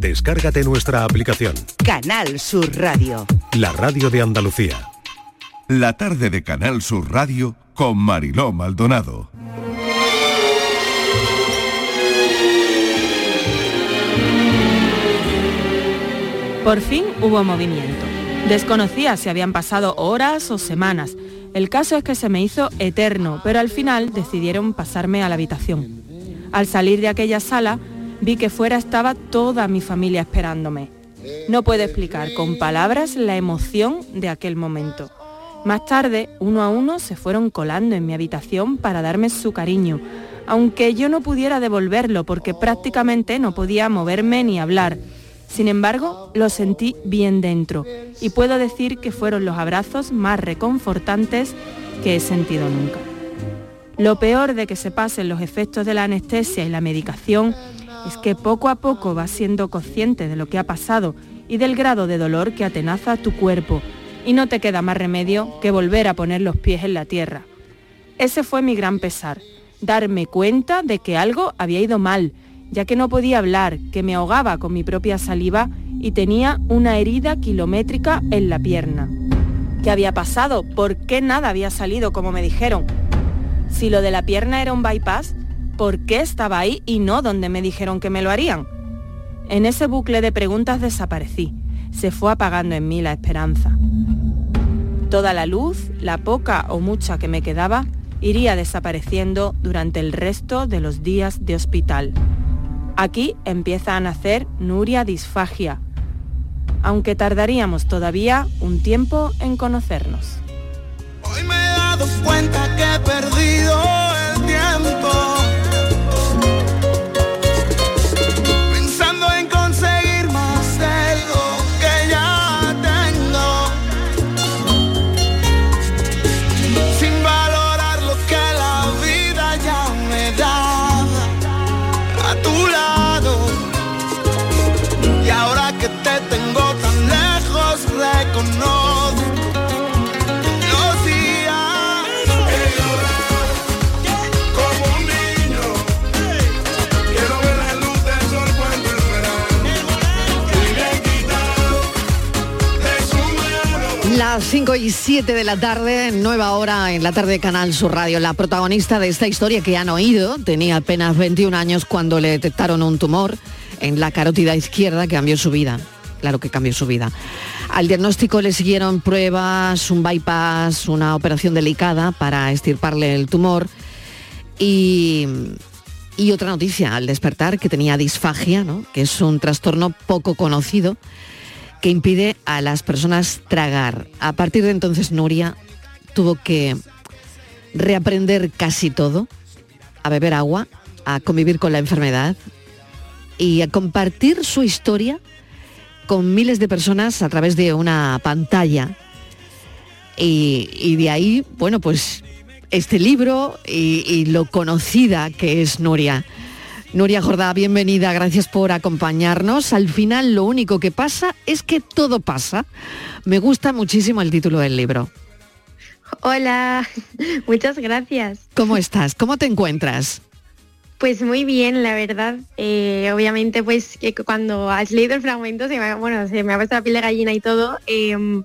Descárgate nuestra aplicación. Canal Sur Radio. La radio de Andalucía. La tarde de Canal Sur Radio con Mariló Maldonado. Por fin hubo movimiento. Desconocía si habían pasado horas o semanas. El caso es que se me hizo eterno, pero al final decidieron pasarme a la habitación. Al salir de aquella sala, vi que fuera estaba toda mi familia esperándome. No puedo explicar con palabras la emoción de aquel momento. Más tarde, uno a uno se fueron colando en mi habitación para darme su cariño, aunque yo no pudiera devolverlo porque prácticamente no podía moverme ni hablar. Sin embargo, lo sentí bien dentro y puedo decir que fueron los abrazos más reconfortantes que he sentido nunca. Lo peor de que se pasen los efectos de la anestesia y la medicación es que poco a poco vas siendo consciente de lo que ha pasado y del grado de dolor que atenaza tu cuerpo y no te queda más remedio que volver a poner los pies en la tierra. Ese fue mi gran pesar, darme cuenta de que algo había ido mal, ya que no podía hablar, que me ahogaba con mi propia saliva y tenía una herida kilométrica en la pierna. ¿Qué había pasado? ¿Por qué nada había salido como me dijeron? Si lo de la pierna era un bypass, ¿por qué estaba ahí y no donde me dijeron que me lo harían? En ese bucle de preguntas desaparecí. Se fue apagando en mí la esperanza. Toda la luz, la poca o mucha que me quedaba, iría desapareciendo durante el resto de los días de hospital. Aquí empieza a nacer Nuria Disfagia, aunque tardaríamos todavía un tiempo en conocernos. Hoy me he dado cuenta que he perdido Las 5 y 7 de la tarde, nueva hora en la tarde de Canal Sur Radio. La protagonista de esta historia que han oído tenía apenas 21 años cuando le detectaron un tumor en la carótida izquierda que cambió su vida. Claro que cambió su vida. Al diagnóstico le siguieron pruebas, un bypass, una operación delicada para extirparle el tumor y, y otra noticia al despertar que tenía disfagia, ¿no? que es un trastorno poco conocido que impide a las personas tragar. A partir de entonces Nuria tuvo que reaprender casi todo, a beber agua, a convivir con la enfermedad y a compartir su historia con miles de personas a través de una pantalla. Y, de ahí, bueno, pues este libro y, y lo conocida que es Nuria. Nuria Jordá, bienvenida, gracias por acompañarnos. Al final lo único que pasa es que todo pasa. Me gusta muchísimo el título del libro. Hola, muchas gracias. ¿Cómo estás? ¿Cómo te encuentras? Pues muy bien, la verdad. Eh, obviamente, pues que cuando has leído el fragmento, se me, bueno, se me ha puesto la piel de gallina y todo, em,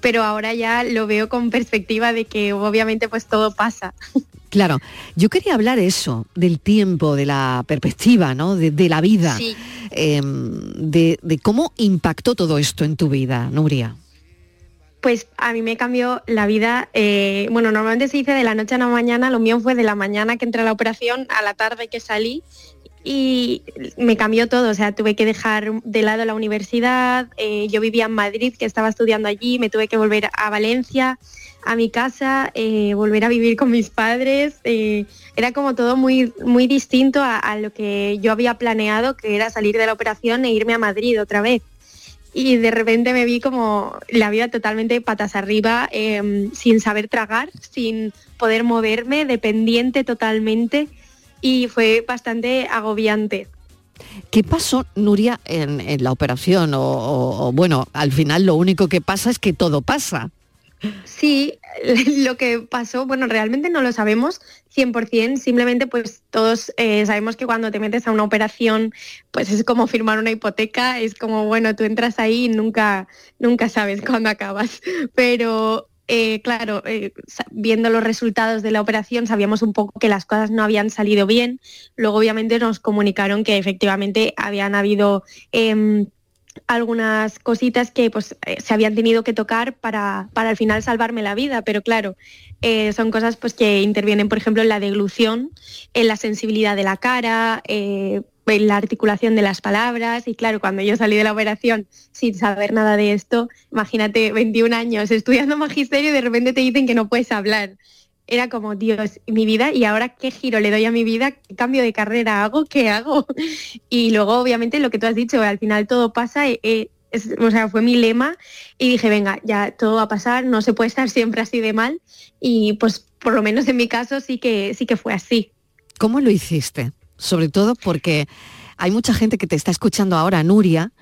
pero ahora ya lo veo con perspectiva de que obviamente pues todo pasa. Claro, yo quería hablar eso, del tiempo, de la perspectiva, ¿no? De, de la vida, Sí. eh, de, de cómo impactó todo esto en tu vida, Nuria. Pues a mí me cambió la vida, eh, bueno, normalmente se dice de la noche a la mañana, lo mío fue de la mañana que entré a la operación a la tarde que salí y me cambió todo, o sea, tuve que dejar de lado la universidad, eh, yo vivía en Madrid, que estaba estudiando allí, me tuve que volver a Valencia, a mi casa, eh, volver a vivir con mis padres, eh, era como todo muy, muy distinto a, lo que yo había planeado, que era salir de la operación e irme a Madrid otra vez. Y de repente me vi como la vida totalmente patas arriba, eh, sin saber tragar, sin poder moverme, dependiente totalmente y fue bastante agobiante. ¿Qué pasó, Nuria, en, en la operación? O, o- o, bueno, al final lo único que pasa es que todo pasa. Sí, lo que pasó, bueno, realmente no lo sabemos 100%, simplemente pues todos eh, sabemos que cuando te metes a una operación, pues es como firmar una hipoteca, es como, bueno, tú entras ahí y nunca, nunca sabes cuándo acabas. Pero eh, claro, eh, viendo los resultados de la operación sabíamos un poco que las cosas no habían salido bien. Luego obviamente nos comunicaron que efectivamente habían habido em, algunas cositas que pues, eh, se habían tenido que tocar para, para, al final salvarme la vida, pero claro, son cosas pues, que intervienen, por ejemplo, en la deglución, en la sensibilidad de la cara, en la articulación de las palabras y claro, cuando yo salí de la operación sin saber nada de esto, imagínate 21 años estudiando magisterio y de repente te dicen que no puedes hablar era como, Dios, mi vida, y ahora qué giro le doy a mi vida, qué cambio de carrera hago, qué hago. Y luego, obviamente, lo que tú has dicho, al final todo pasa, eh, eh, o sea, fue mi lema, y dije, venga, ya todo va a pasar, no se puede estar siempre así de mal, y pues por lo menos en mi caso sí que, sí que fue así. ¿Cómo lo hiciste? Sobre todo porque hay mucha gente que te está escuchando ahora, Nuria,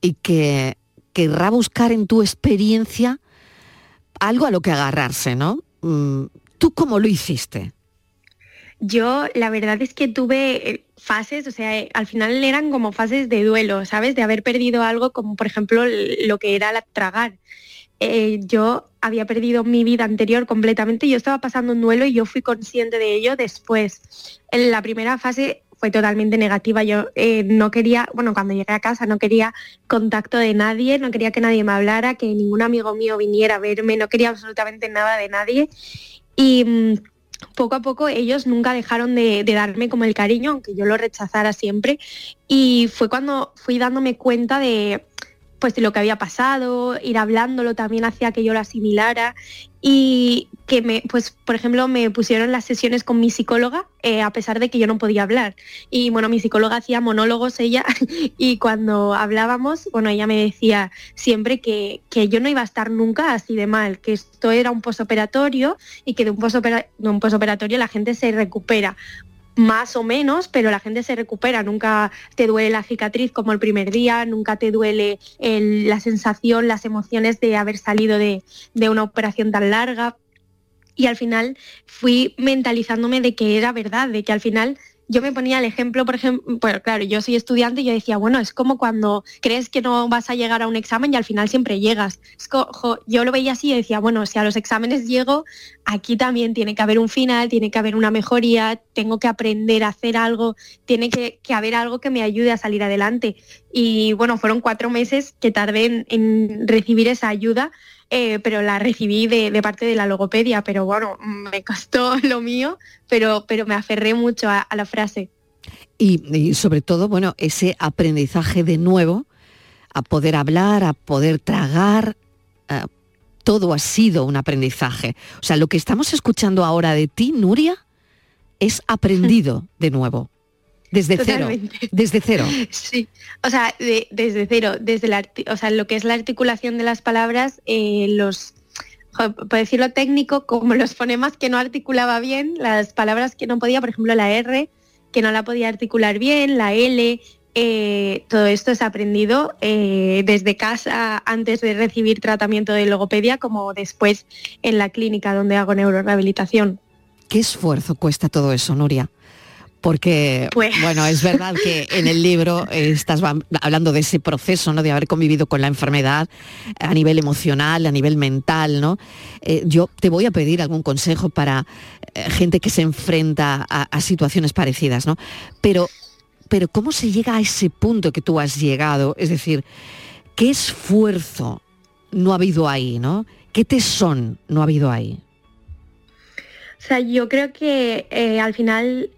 y que querrá buscar en tu experiencia algo a lo que agarrarse, ¿no? Mm, ¿Tú cómo lo hiciste? Yo la verdad es que tuve eh, fases, o sea, al final eran como fases de duelo, ¿sabes? De haber perdido algo como por ejemplo lo que era la tragar. Eh, yo había perdido mi vida anterior completamente, yo estaba pasando un duelo y yo fui consciente de ello después. En la primera fase fue totalmente negativa. Yo eh, no quería, bueno, cuando llegué a casa no quería contacto de nadie, no quería que nadie me hablara, que ningún amigo mío viniera a verme, no quería absolutamente nada de nadie. Y mm, poco a poco ellos nunca dejaron de, darme como el cariño, aunque yo lo rechazara siempre. Y fue cuando fui dándome cuenta de, pues lo que había pasado, ir hablándolo también hacía que yo lo asimilara y que me, pues por ejemplo, me pusieron las sesiones con mi psicóloga eh, a pesar de que yo no podía hablar. Y bueno, mi psicóloga hacía monólogos ella y cuando hablábamos, bueno, ella me decía siempre que, que yo no iba a estar nunca así de mal, que esto era un posoperatorio y que de un, de un posoperatorio la gente se recupera más o menos, pero la gente se recupera, nunca te duele la cicatriz como el primer día, nunca te duele la sensación, las emociones de haber salido de, de una operación tan larga. Y al final fui mentalizándome de que era verdad, de que al final yo me ponía el ejemplo, por ejemplo, pues claro, yo soy estudiante y yo decía, bueno, es como cuando crees que no vas a llegar a un examen y al final siempre llegas. yo lo veía así y decía, bueno, si a los exámenes llego, aquí también tiene que haber un final, tiene que haber una mejoría, tengo que aprender a hacer algo, tiene que, haber algo que me ayude a salir adelante. Y bueno, fueron cuatro meses que tardé en recibir esa ayuda eh, pero la recibí de, parte de la logopedia, pero bueno, me costó lo mío, pero, pero me aferré mucho a, la frase. Y, sobre todo, bueno, ese aprendizaje de nuevo, a poder hablar, a poder tragar, eh, todo ha sido un aprendizaje. O sea, lo que estamos escuchando ahora de ti, Nuria, es aprendido de nuevo. Desde cero. Desde cero. Sí. O sea, desde cero. Desde la, o sea, lo que es la articulación de las palabras, eh, los por decirlo técnico, como los fonemas que no articulaba bien, las palabras que no podía, por ejemplo, la R, que no la podía articular bien, la L, eh, todo esto es aprendido eh, desde casa antes de recibir tratamiento de logopedia como después en la clínica donde hago neurorehabilitación. ¿Qué esfuerzo cuesta todo eso, Nuria? Porque pues. bueno, es verdad que en el libro estás hablando de ese proceso, ¿no? De haber convivido con la enfermedad a nivel emocional, a nivel mental, ¿no? Eh, yo te voy a pedir algún consejo para eh, gente que se enfrenta a, situaciones parecidas, ¿no? Pero, pero ¿cómo se llega a ese punto que tú has llegado? Es decir, ¿qué esfuerzo no ha habido ahí, ¿no? ¿Qué tesón no ha habido ahí? O sea, yo creo que eh, al final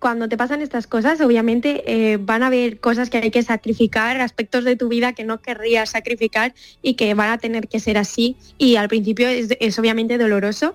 cuando te pasan estas cosas, obviamente eh, van a haber cosas que hay que sacrificar, aspectos de tu vida que no querrías sacrificar y que van a tener que ser así. Y al principio es, obviamente doloroso.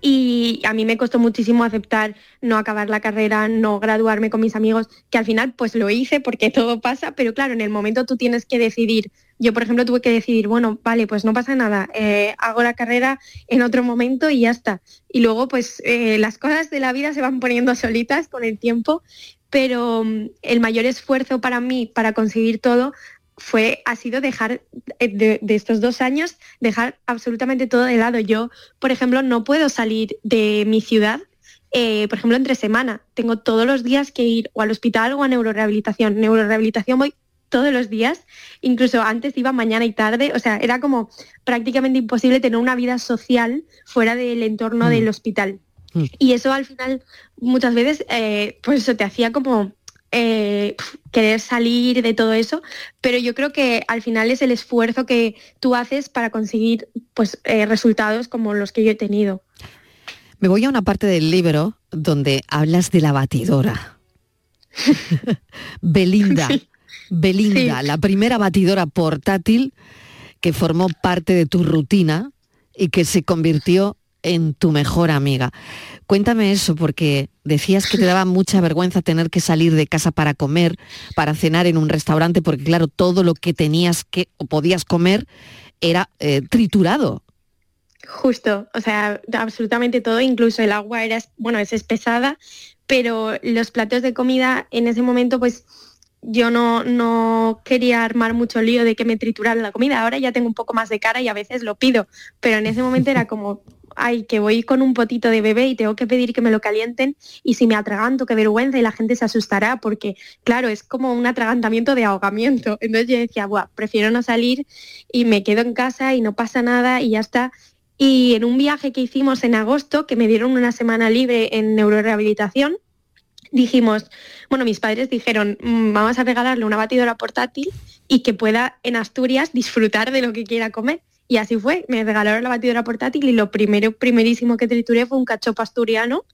Y a mí me costó muchísimo aceptar no acabar la carrera, no graduarme con mis amigos, que al final pues lo hice porque todo pasa, pero claro, en el momento tú tienes que decidir yo, por ejemplo, tuve que decidir, bueno, vale, pues no pasa nada, eh, hago la carrera en otro momento y ya está. Y luego, pues eh, las cosas de la vida se van poniendo solitas con el tiempo, pero mm, el mayor esfuerzo para mí, para conseguir todo, fue, ha sido dejar eh, de, de, estos dos años, dejar absolutamente todo de lado. Yo, por ejemplo, no puedo salir de mi ciudad eh, por ejemplo, entre semana. Tengo todos los días que ir o al hospital o a neurorehabilitación. Neurorehabilitación voy todos los días, incluso antes iba mañana y tarde, o sea, era como prácticamente imposible tener una vida social fuera del entorno del mm. hospital. Mm. Y eso al final muchas veces, eh, pues eso te hacía como eh, querer salir de todo eso, pero yo creo que al final es el esfuerzo que tú haces para conseguir pues, resultados como los que yo he tenido. Me voy a una parte del libro donde hablas de la batidora. Belinda, Belinda, la primera batidora portátil que formó parte de tu rutina y que se convirtió en tu mejor amiga. Cuéntame eso, porque decías que te daba mucha vergüenza tener que salir de casa para comer, para cenar en un restaurante, porque claro, todo lo que tenías que o podías comer era eh, triturado. Justo, o sea, absolutamente todo, incluso el agua era, bueno, es espesada, pero los platos de comida en ese momento, pues yo no, no quería armar mucho lío de que me trituraran la comida. Ahora ya tengo un poco más de cara y a veces lo pido, pero en ese momento era como, ay, que voy con un potito de bebé y tengo que pedir que me lo calienten y si me atraganto, qué vergüenza y la gente se asustará porque, claro, es como un atragantamiento de ahogamiento. Entonces yo decía, Buah, prefiero no salir y me quedo en casa y no pasa nada y ya está. Y en un viaje que hicimos en agosto, que me dieron una semana libre en neurorehabilitación, dijimos, bueno, mis padres dijeron, mm, vamos a regalarle una batidora portátil y que pueda en Asturias disfrutar de lo que quiera comer. Y así fue, me regalaron la batidora portátil y lo primero, primerísimo que trituré fue un cachopo asturiano.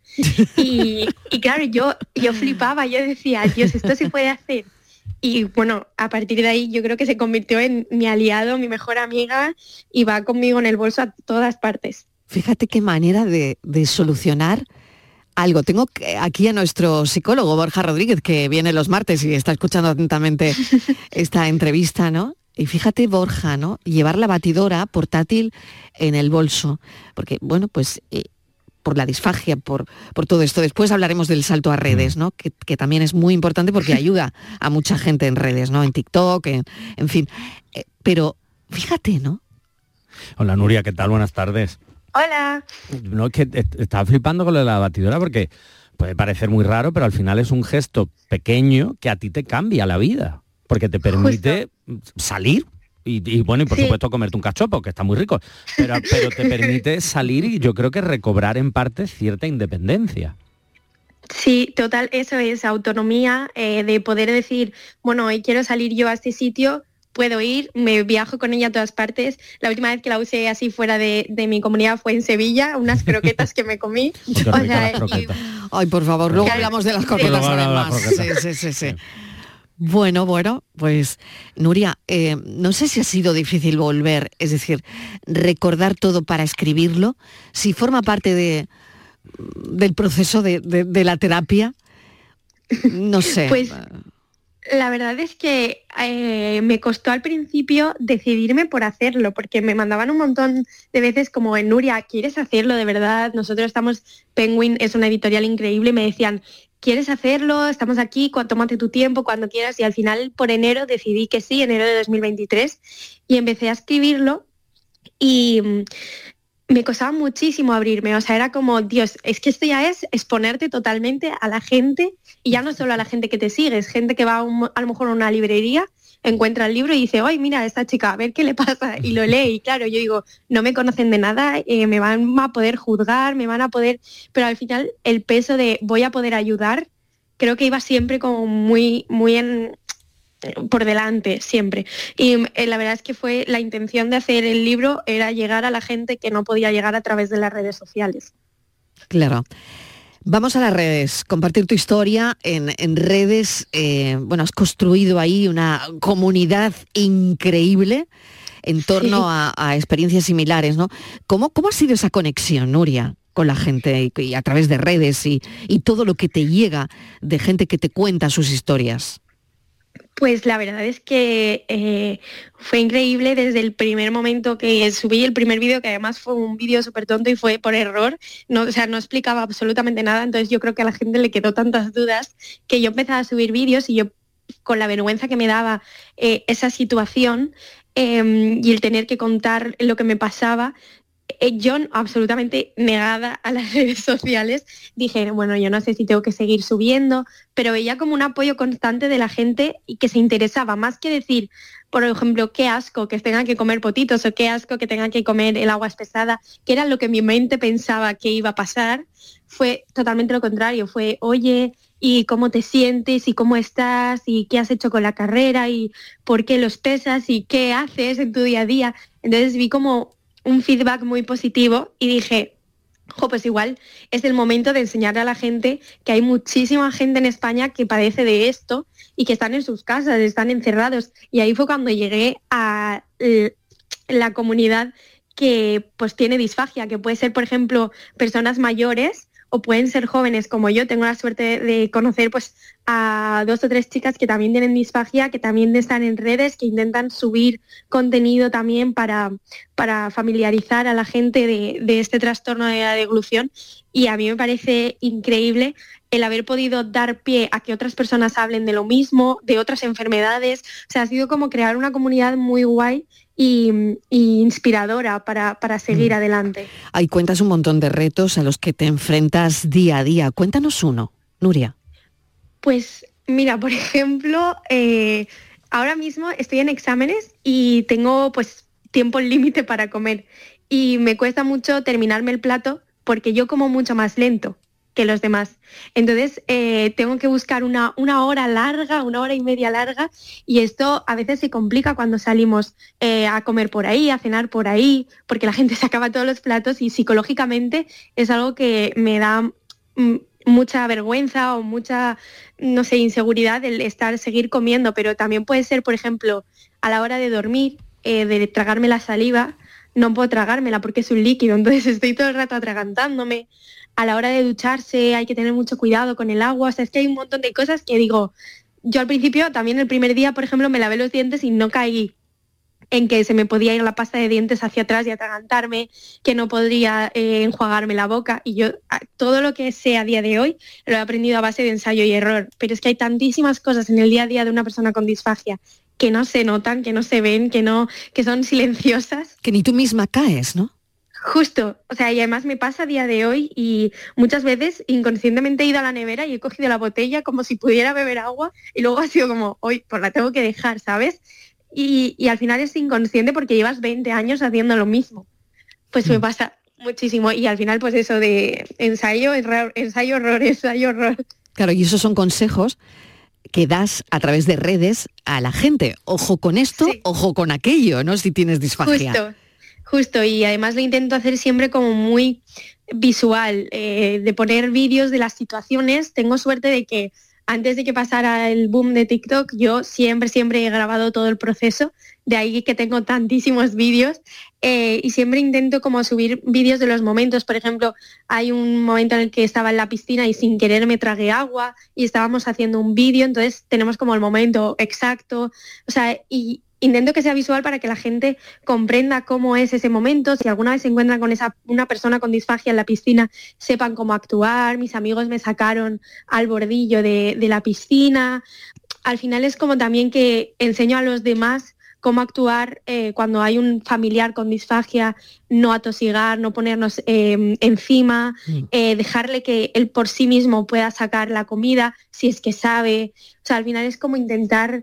Y, y claro, yo, yo flipaba, yo decía, Dios, esto se puede hacer y bueno, a partir de ahí yo creo que se convirtió en mi aliado, mi mejor amiga y va conmigo en el bolso a todas partes. Fíjate qué manera de, solucionar algo. Tengo aquí a nuestro psicólogo Borja Rodríguez, que viene los martes y está escuchando atentamente esta entrevista, ¿no? Y fíjate, Borja, ¿no? Llevar la batidora portátil en el bolso. Porque, bueno, pues eh, por la disfagia, por, por todo esto. Después hablaremos del salto a redes, mm. ¿no? Que, también es muy importante porque ayuda a mucha gente en redes, ¿no? En TikTok, en, fin. Eh, pero fíjate, ¿no? Hola Nuria, ¿qué tal? Buenas tardes. Hola. No, es que estaba flipando con lo de la batidora porque puede parecer muy raro, pero al final es un gesto pequeño que a ti te cambia la vida, porque te permite salir y, bueno, y por supuesto comerte un cachopo, que está muy rico, pero, pero te permite salir y yo creo que recobrar en parte cierta independencia. Sí, total, eso es autonomía, eh, de poder decir, bueno, hoy quiero salir yo a este sitio, puedo ir, me viajo con ella a todas partes. La última vez que la usé así fuera de, mi comunidad fue en Sevilla, unas croquetas que me comí. Ay, por favor, luego hablamos de las croquetas además. sí, sí, sí. Bueno, bueno, pues Nuria, eh, no sé si ha sido difícil volver, es decir, recordar todo para escribirlo, si forma parte de, del proceso de, la terapia, no sé. Pues la verdad es que eh, me costó al principio decidirme por hacerlo, porque me mandaban un montón de veces como en Nuria, ¿quieres hacerlo de verdad? Nosotros estamos, Penguin es una editorial increíble, me decían, ¿quieres hacerlo? Estamos aquí, tómate tu tiempo cuando quieras. Y al final, por enero, decidí que sí, enero de 2023, y empecé a escribirlo. Y mm, me costaba muchísimo abrirme, o sea, era como, Dios, es que esto ya es exponerte totalmente a la gente, y ya no solo a la gente que te sigue, es gente que va a, lo mejor a una librería, encuentra el libro y dice, ay, mira, esta chica, a ver qué le pasa, y lo lee, y claro, yo digo, no me conocen de nada, eh, me van a poder juzgar, me van a poder, pero al final el peso de voy a poder ayudar, creo que iba siempre como muy, muy en, por delante siempre. Y eh, la verdad es que fue la intención de hacer el libro era llegar a la gente que no podía llegar a través de las redes sociales. Claro. Vamos a las redes, compartir tu historia en, redes. Eh, bueno, has construido ahí una comunidad increíble en torno a, experiencias similares, ¿no? ¿Cómo, ¿Cómo ha sido esa conexión, Nuria? con la gente y, a través de redes y, y todo lo que te llega de gente que te cuenta sus historias. Pues la verdad es que eh, fue increíble desde el primer momento que subí el primer vídeo, que además fue un vídeo súper tonto y fue por error, no, o sea, no explicaba absolutamente nada, entonces yo creo que a la gente le quedó tantas dudas que yo empezaba a subir vídeos y yo con la vergüenza que me daba eh, esa situación em, y el tener que contar lo que me pasaba, yo absolutamente negada a las redes sociales, dije, bueno, yo no sé si tengo que seguir subiendo, pero veía como un apoyo constante de la gente y que se interesaba, más que decir, por ejemplo, qué asco que tengan que comer potitos o qué asco que tengan que comer el agua espesada, que era lo que mi mente pensaba que iba a pasar, fue totalmente lo contrario, fue, oye, ¿y cómo te sientes? ¿Y cómo estás? ¿Y qué has hecho con la carrera? ¿Y por qué los pesas? ¿Y qué haces en tu día a día? Entonces vi como un feedback muy positivo y dije, jo, pues igual es el momento de enseñarle a la gente que hay muchísima gente en España que padece de esto y que están en sus casas, están encerrados. Y ahí fue cuando llegué a la comunidad que pues tiene disfagia, que puede ser, por ejemplo, personas mayores o pueden ser jóvenes como yo. Tengo la suerte de conocer pues, a dos o tres chicas que también tienen disfagia, que también están en redes, que intentan subir contenido también para, para familiarizar a la gente de, este trastorno de la deglución. Y a mí me parece increíble el haber podido dar pie a que otras personas hablen de lo mismo, de otras enfermedades. O sea, ha sido como crear una comunidad muy guay y, inspiradora para, seguir mm. adelante. Ahí cuentas un montón de retos a los que te enfrentas día a día. Cuéntanos uno, Nuria. Pues mira, por ejemplo, eh, ahora mismo estoy en exámenes y tengo pues tiempo límite para comer y me cuesta mucho terminarme el plato porque yo como mucho más lento que los demás. Entonces, eh, tengo que buscar una, una, hora larga, una hora y media larga, y esto a veces se complica cuando salimos eh, a comer por ahí, a cenar por ahí, porque la gente se acaba todos los platos y psicológicamente es algo que me da mm, mucha vergüenza o mucha, no sé, inseguridad el estar, seguir comiendo, pero también puede ser, por ejemplo, a la hora de dormir, eh, de tragarme la saliva, no puedo tragármela porque es un líquido, entonces estoy todo el rato atragantándome. A la hora de ducharse hay que tener mucho cuidado con el agua, o sea, es que hay un montón de cosas que digo, yo al principio también el primer día, por ejemplo, me lavé los dientes y no caí en que se me podía ir la pasta de dientes hacia atrás y atragantarme, que no podría eh, enjuagarme la boca. Y yo todo lo que sé a día de hoy lo he aprendido a base de ensayo y error. Pero es que hay tantísimas cosas en el día a día de una persona con disfagia que no se notan, que no se ven, que no, que son silenciosas. Que ni tú misma caes, ¿no? Justo, o sea, y además me pasa a día de hoy y muchas veces inconscientemente he ido a la nevera y he cogido la botella como si pudiera beber agua y luego ha sido como, hoy pues la tengo que dejar, ¿sabes? Y, al final es inconsciente porque llevas 20 años haciendo lo mismo. Pues me mm. pasa muchísimo y al final pues eso de ensayo, error, ensayo, horror, ensayo, horror. Claro, y esos son consejos que das a través de redes a la gente. Ojo con esto, ojo con aquello, ¿no? Si tienes disfagia. Justo. Justo, y además lo intento hacer siempre como muy visual, eh, de poner vídeos de las situaciones. Tengo suerte de que antes de que pasara el boom de TikTok, yo siempre, siempre he grabado todo el proceso, de ahí que tengo tantísimos vídeos eh, y siempre intento como subir vídeos de los momentos. Por ejemplo, hay un momento en el que estaba en la piscina y sin querer me tragué agua y estábamos haciendo un vídeo, entonces tenemos como el momento exacto. O sea, y, intento que sea visual para que la gente comprenda cómo es ese momento. Si alguna vez se encuentran con esa, una persona con disfagia en la piscina, sepan cómo actuar. Mis amigos me sacaron al bordillo de, la piscina. Al final es como también que enseño a los demás cómo actuar eh, cuando hay un familiar con disfagia, no atosigar, no ponernos em, encima, mm. eh, dejarle que él por sí mismo pueda sacar la comida si es que sabe. O sea, al final es como intentar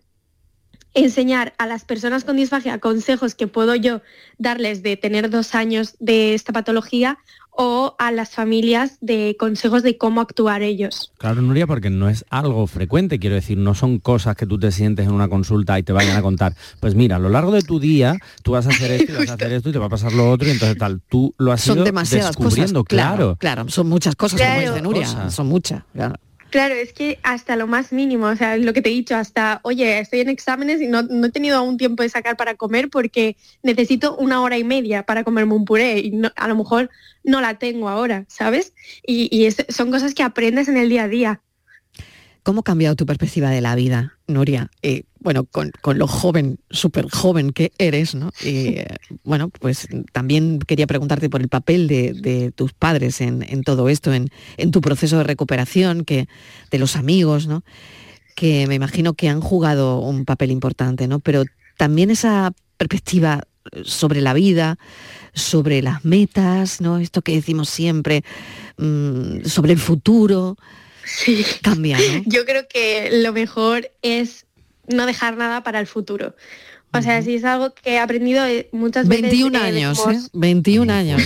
enseñar a las personas con disfagia consejos que puedo yo darles de tener dos años de esta patología o a las familias de consejos de cómo actuar ellos. Claro, Nuria, porque no es algo frecuente, quiero decir, no son cosas que tú te sientes en una consulta y te vayan a contar. Pues mira, a lo largo de tu día tú vas a hacer esto y vas a hacer esto y te va a pasar lo otro y entonces tal, tú lo has son ido descubriendo, claro, claro. son muchas cosas como dice Nuria, son muchas. Claro, es que hasta lo más mínimo, o sea, lo que te he dicho, hasta, oye, estoy en exámenes y no, he tenido aún tiempo de sacar para comer porque necesito una hora y media para comerme un puré y a lo mejor no la tengo ahora, ¿sabes? Y, son cosas que aprendes en el día a día. ¿Cómo ha cambiado tu perspectiva de la vida, Nuria? Eh, bueno, con, lo joven, súper joven que eres, ¿no? Y, eh, bueno, pues también quería preguntarte por el papel de, tus padres en, todo esto, en, tu proceso de recuperación, que, de los amigos, ¿no? que me imagino que han jugado un papel importante, ¿no? Pero también esa perspectiva sobre la vida, sobre las metas, ¿no? Esto que decimos siempre, mm, sobre el futuro. Sí. Cambia, ¿no? Yo creo que lo mejor es no dejar nada para el futuro. O sea, si es algo que he aprendido eh, muchas veces. 21 eh, años, ¿eh? decimos 21 años.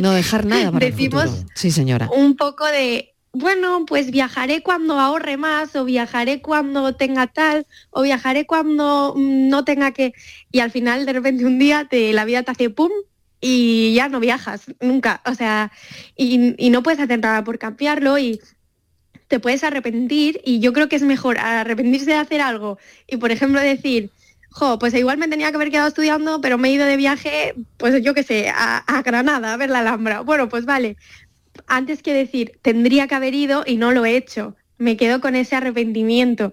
No dejar nada para el Decimos futuro. Sí, señora. Un poco de, bueno, pues viajaré cuando ahorre más, o viajaré cuando tenga tal, o viajaré cuando mm, no tenga que. Y al final, de repente, un día te, la vida te hace pum y ya no viajas, nunca. O sea, y, y no puedes hacer nada por cambiarlo y te puedes arrepentir y yo creo que es mejor arrepentirse de hacer algo y por ejemplo decir, jo, pues igual me tenía que haber quedado estudiando, pero me he ido de viaje, pues yo qué sé, a, Granada a ver la Alhambra. Bueno, pues vale, antes que decir, tendría que haber ido y no lo he hecho, me quedo con ese arrepentimiento.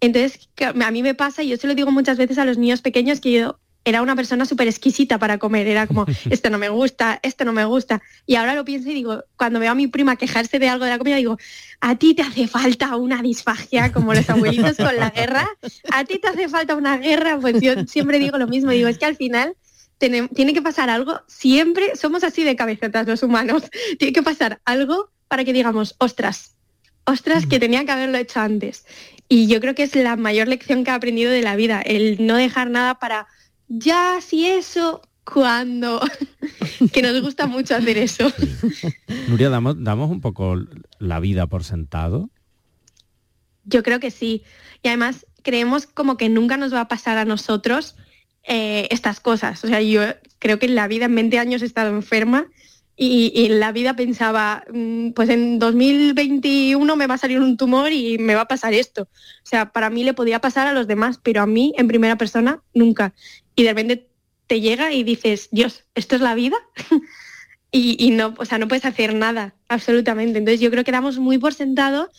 Entonces, a mí me pasa, y yo se lo digo muchas veces a los niños pequeños, que yo era una persona súper exquisita para comer, era como, esto no me gusta, esto no me gusta. Y ahora lo pienso y digo, cuando veo a mi prima quejarse de algo de la comida, digo, a ti te hace falta una disfagia, como los abuelitos con la guerra, a ti te hace falta una guerra, pues yo siempre digo lo mismo, digo, es que al final tiene, tiene que pasar algo, siempre somos así de cabezotas los humanos, tiene que pasar algo para que digamos, ostras, ostras, que tenía que haberlo hecho antes. Y yo creo que es la mayor lección que he aprendido de la vida, el no dejar nada para ya si eso, cuando, que nos gusta mucho hacer eso. Nuria, ¿damos, damos un poco la vida por sentado. Yo creo que sí. Y además creemos como que nunca nos va a pasar a nosotros eh, estas cosas. O sea, yo creo que en la vida en 20 años he estado enferma y, y en la vida pensaba, mm, pues en 2021 me va a salir un tumor y me va a pasar esto. O sea, para mí le podía pasar a los demás, pero a mí en primera persona nunca. Y de repente te llega y dices, Dios, ¿esto es la vida? y, no, o sea, no puedes hacer nada, absolutamente. Entonces yo creo que damos muy por sentado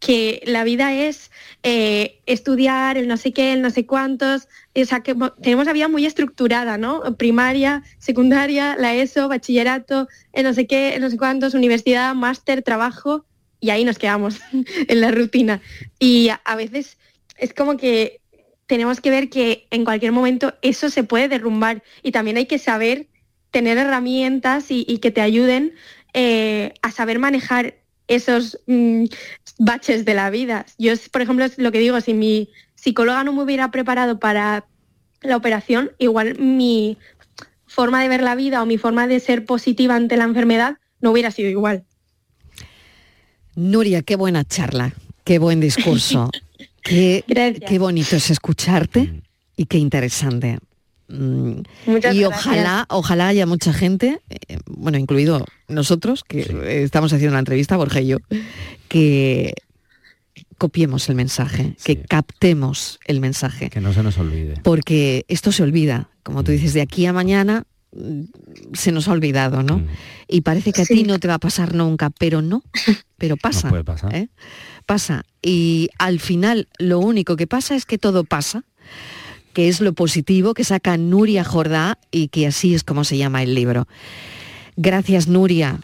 que la vida es eh, estudiar el no sé qué, el no sé cuántos, o sea, que mo- tenemos la vida muy estructurada, ¿no? Primaria, secundaria, la ESO, bachillerato, el no sé qué, el no sé cuántos, universidad, máster, trabajo, y ahí nos quedamos en la rutina. Y a veces es como que tenemos que ver que en cualquier momento eso se puede derrumbar y también hay que saber tener herramientas y, y que te ayuden eh, a saber manejar esos mm, baches de la vida. Yo, por ejemplo, es lo que digo, si mi psicóloga no me hubiera preparado para la operación, igual mi forma de ver la vida o mi forma de ser positiva ante la enfermedad no hubiera sido igual. Nuria, qué buena charla, qué buen discurso, qué, qué bonito es escucharte y qué interesante. Mm, Muchas y gracias. ojalá, ojalá haya mucha gente, eh, bueno, incluido nosotros, que estamos haciendo la entrevista, Borja y yo, que copiemos el mensaje, que captemos el mensaje. Que no se nos olvide. Porque esto se olvida, como tú dices, de aquí a mañana mm, se nos ha olvidado, ¿no? Mm. Y parece que a ti no te va a pasar nunca, pero no, pero pasa. puede pasar. ¿eh? Pasa. Y al final lo único que pasa es que todo pasa, que es lo positivo que saca Nuria Jordá y que así es como se llama el libro. Gracias, Nuria.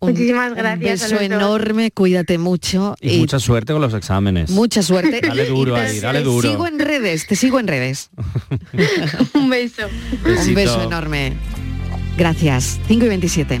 Un, Muchísimas un gracias a beso enorme, cuídate mucho Y, mucha suerte con los exámenes. mucha suerte. Dale duro te- ahí, dale te duro. Sigo en redes, te sigo en redes. Un beso. Un beso enorme. Gracias. 5 y 27.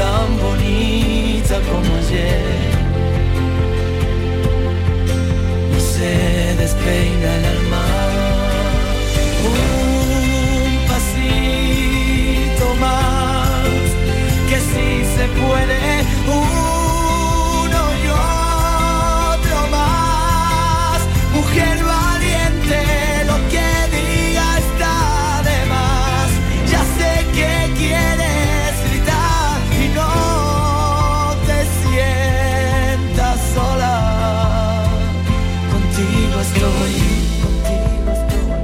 tan bonita como ayer. No se despeina el alma. Un pasito más, que sí se puede.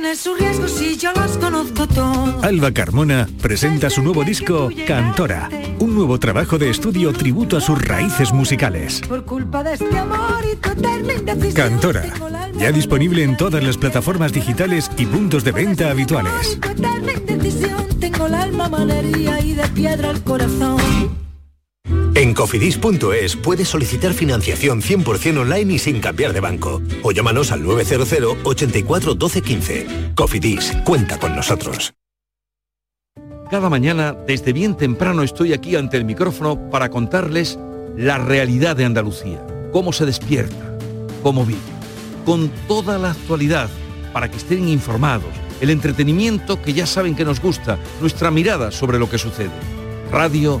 El amor tiene sus riesgos y yo los conozco todos. Alba Carmona presenta su nuevo disco Cantora, un nuevo trabajo de estudio tributo a sus raíces musicales. Por culpa de este amor y. Cantora, ya disponible en todas las plataformas digitales y puntos de venta habituales. Tu eterna indecisión. Tengo el alma malería y de piedra el corazón. En cofidis.es puedes solicitar financiación 100% online y sin cambiar de banco. O llámanos al 900 84 12 15. Cofidis, cuenta con nosotros. Cada mañana, desde bien temprano, estoy aquí ante el micrófono para contarles la realidad de Andalucía, cómo se despierta, cómo vive, con toda la actualidad, para que estén informados, el entretenimiento que ya saben que nos gusta, nuestra mirada sobre lo que sucede. Radio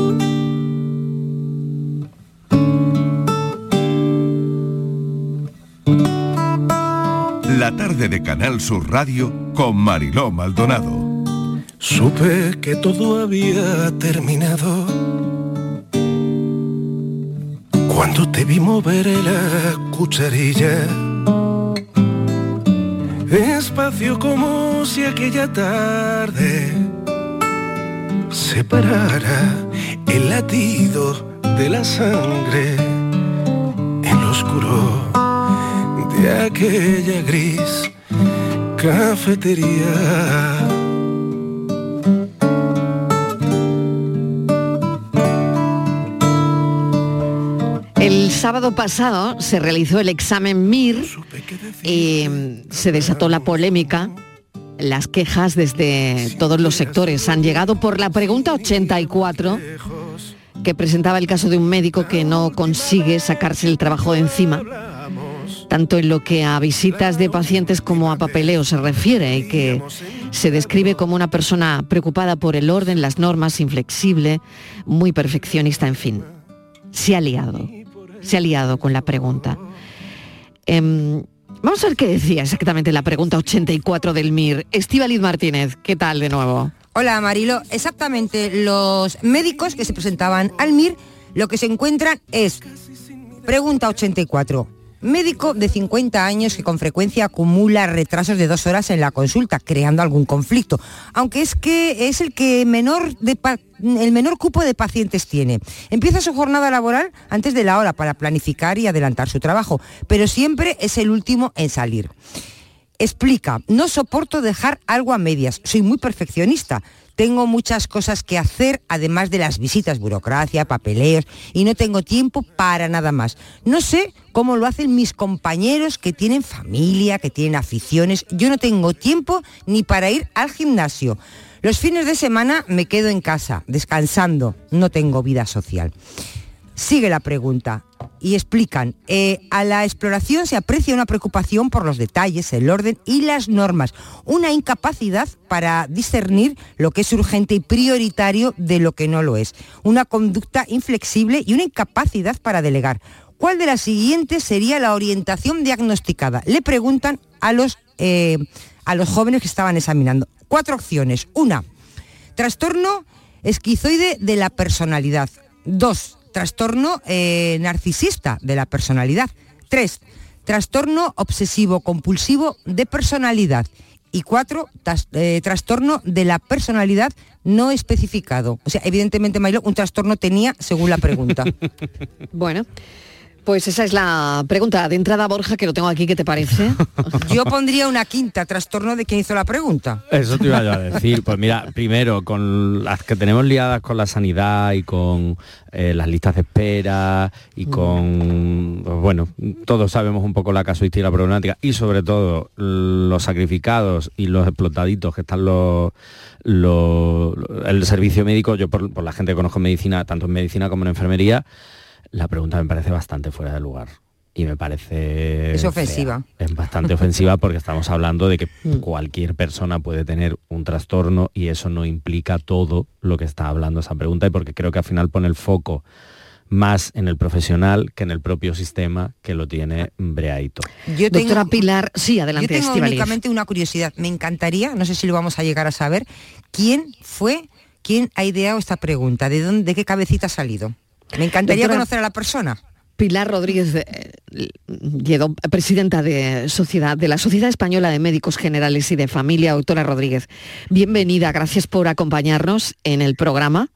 Tarde de Canal Sur Radio con Mariló Maldonado. Supe que todo había terminado cuando te vi mover la cucharilla. Despacio como si aquella tarde separara el latido de la sangre en lo oscuro de aquella gris cafetería. El sábado pasado se realizó el examen MIR y se desató la polémica. Las quejas desde todos los sectores han llegado por la pregunta 84 que presentaba el caso de un médico que no consigue sacarse el trabajo de encima tanto en lo que a visitas de pacientes como a papeleo se refiere y que se describe como una persona preocupada por el orden, las normas, inflexible, muy perfeccionista, en fin. Se ha liado, se ha liado con la pregunta. Em, vamos a ver qué decía exactamente la pregunta 84 del MIR. Estíbaliz Martínez, ¿qué tal de nuevo? Hola Marilo, exactamente los médicos que se presentaban al MIR lo que se encuentran es pregunta 84 médico de 50 años que con frecuencia acumula retrasos de dos horas en la consulta, creando algún conflicto, aunque es que es el que menor el menor cupo de pacientes tiene. Empieza su jornada laboral antes de la hora para planificar y adelantar su trabajo, pero siempre es el último en salir. Explica, no soporto dejar algo a medias, soy muy perfeccionista. Tengo muchas cosas que hacer, además de las visitas, burocracia, papeleos, y no tengo tiempo para nada más. No sé cómo lo hacen mis compañeros que tienen familia, que tienen aficiones. Yo no tengo tiempo ni para ir al gimnasio. Los fines de semana me quedo en casa, descansando, no tengo vida social. Sigue la pregunta y explican, eh, a la exploración se aprecia una preocupación por los detalles, el orden y las normas, una incapacidad para discernir lo que es urgente y prioritario de lo que no lo es, una conducta inflexible y una incapacidad para delegar. ¿Cuál de las siguientes sería la orientación diagnosticada? Le preguntan a los, eh, a los jóvenes que estaban examinando. Cuatro opciones. Una, trastorno esquizoide de la personalidad. Dos, trastorno eh, narcisista de la personalidad. Tres, trastorno obsesivo compulsivo de personalidad. Y cuatro, eh, trastorno de la personalidad no especificado. O sea, evidentemente, Mailo, un trastorno tenía según la pregunta. Bueno, pues esa es la pregunta de entrada, Borja, que lo tengo aquí, ¿qué te parece? Yo pondría una quinta, trastorno de quien hizo la pregunta. Eso te iba yo a decir. Pues mira, primero, con las que tenemos liadas con la sanidad y con eh, las listas de espera y con, pues bueno, todos sabemos un poco la casuística y la problemática y sobre todo los sacrificados y los explotaditos que están los, los- el servicio médico, yo por, por la gente que conozco en medicina, tanto en medicina como en enfermería, la pregunta me parece bastante fuera de lugar. Y me parece... Es fea. ofensiva. Es bastante ofensiva porque estamos hablando de que Mm. cualquier persona puede tener un trastorno y eso no implica todo lo que está hablando esa pregunta y porque creo que al final pone el foco más en el profesional que en el propio sistema que lo tiene breadito. Yo tengo- Doctora Pilar, sí, adelante, Yo tengo únicamente una curiosidad. Me encantaría, no sé si lo vamos a llegar a saber, quién fue, quién ha ideado esta pregunta, de dónde, de qué cabecita ha salido. Me encantaría Doctora- conocer a la persona. Pilar Rodríguez eh, Lledó, presidenta de, sociedad, de la Sociedad Española de Médicos Generales y de Familia, doctora Rodríguez. Bienvenida, gracias por acompañarnos en el programa.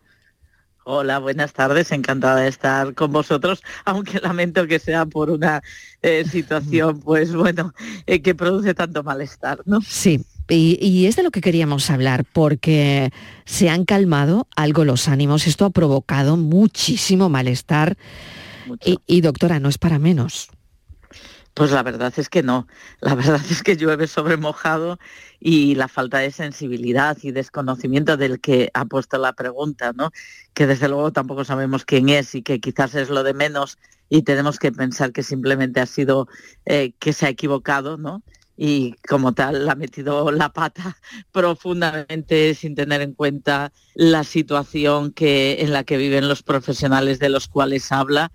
Hola, buenas tardes, encantada de estar con vosotros, aunque lamento que sea por una eh, situación, pues bueno, eh, que produce tanto malestar, ¿no? Sí, y, y es de lo que queríamos hablar, porque se han calmado algo los ánimos, esto ha provocado muchísimo malestar y, y, doctora, no es para menos. Pues la verdad es que no, la verdad es que llueve sobre mojado y la falta de sensibilidad y desconocimiento del que ha puesto la pregunta, ¿no? Que desde luego tampoco sabemos quién es y que quizás es lo de menos y tenemos que pensar que simplemente ha sido eh, que se ha equivocado, ¿no? Y como tal ha metido la pata profundamente sin tener en cuenta la situación que, en la que viven los profesionales de los cuales habla.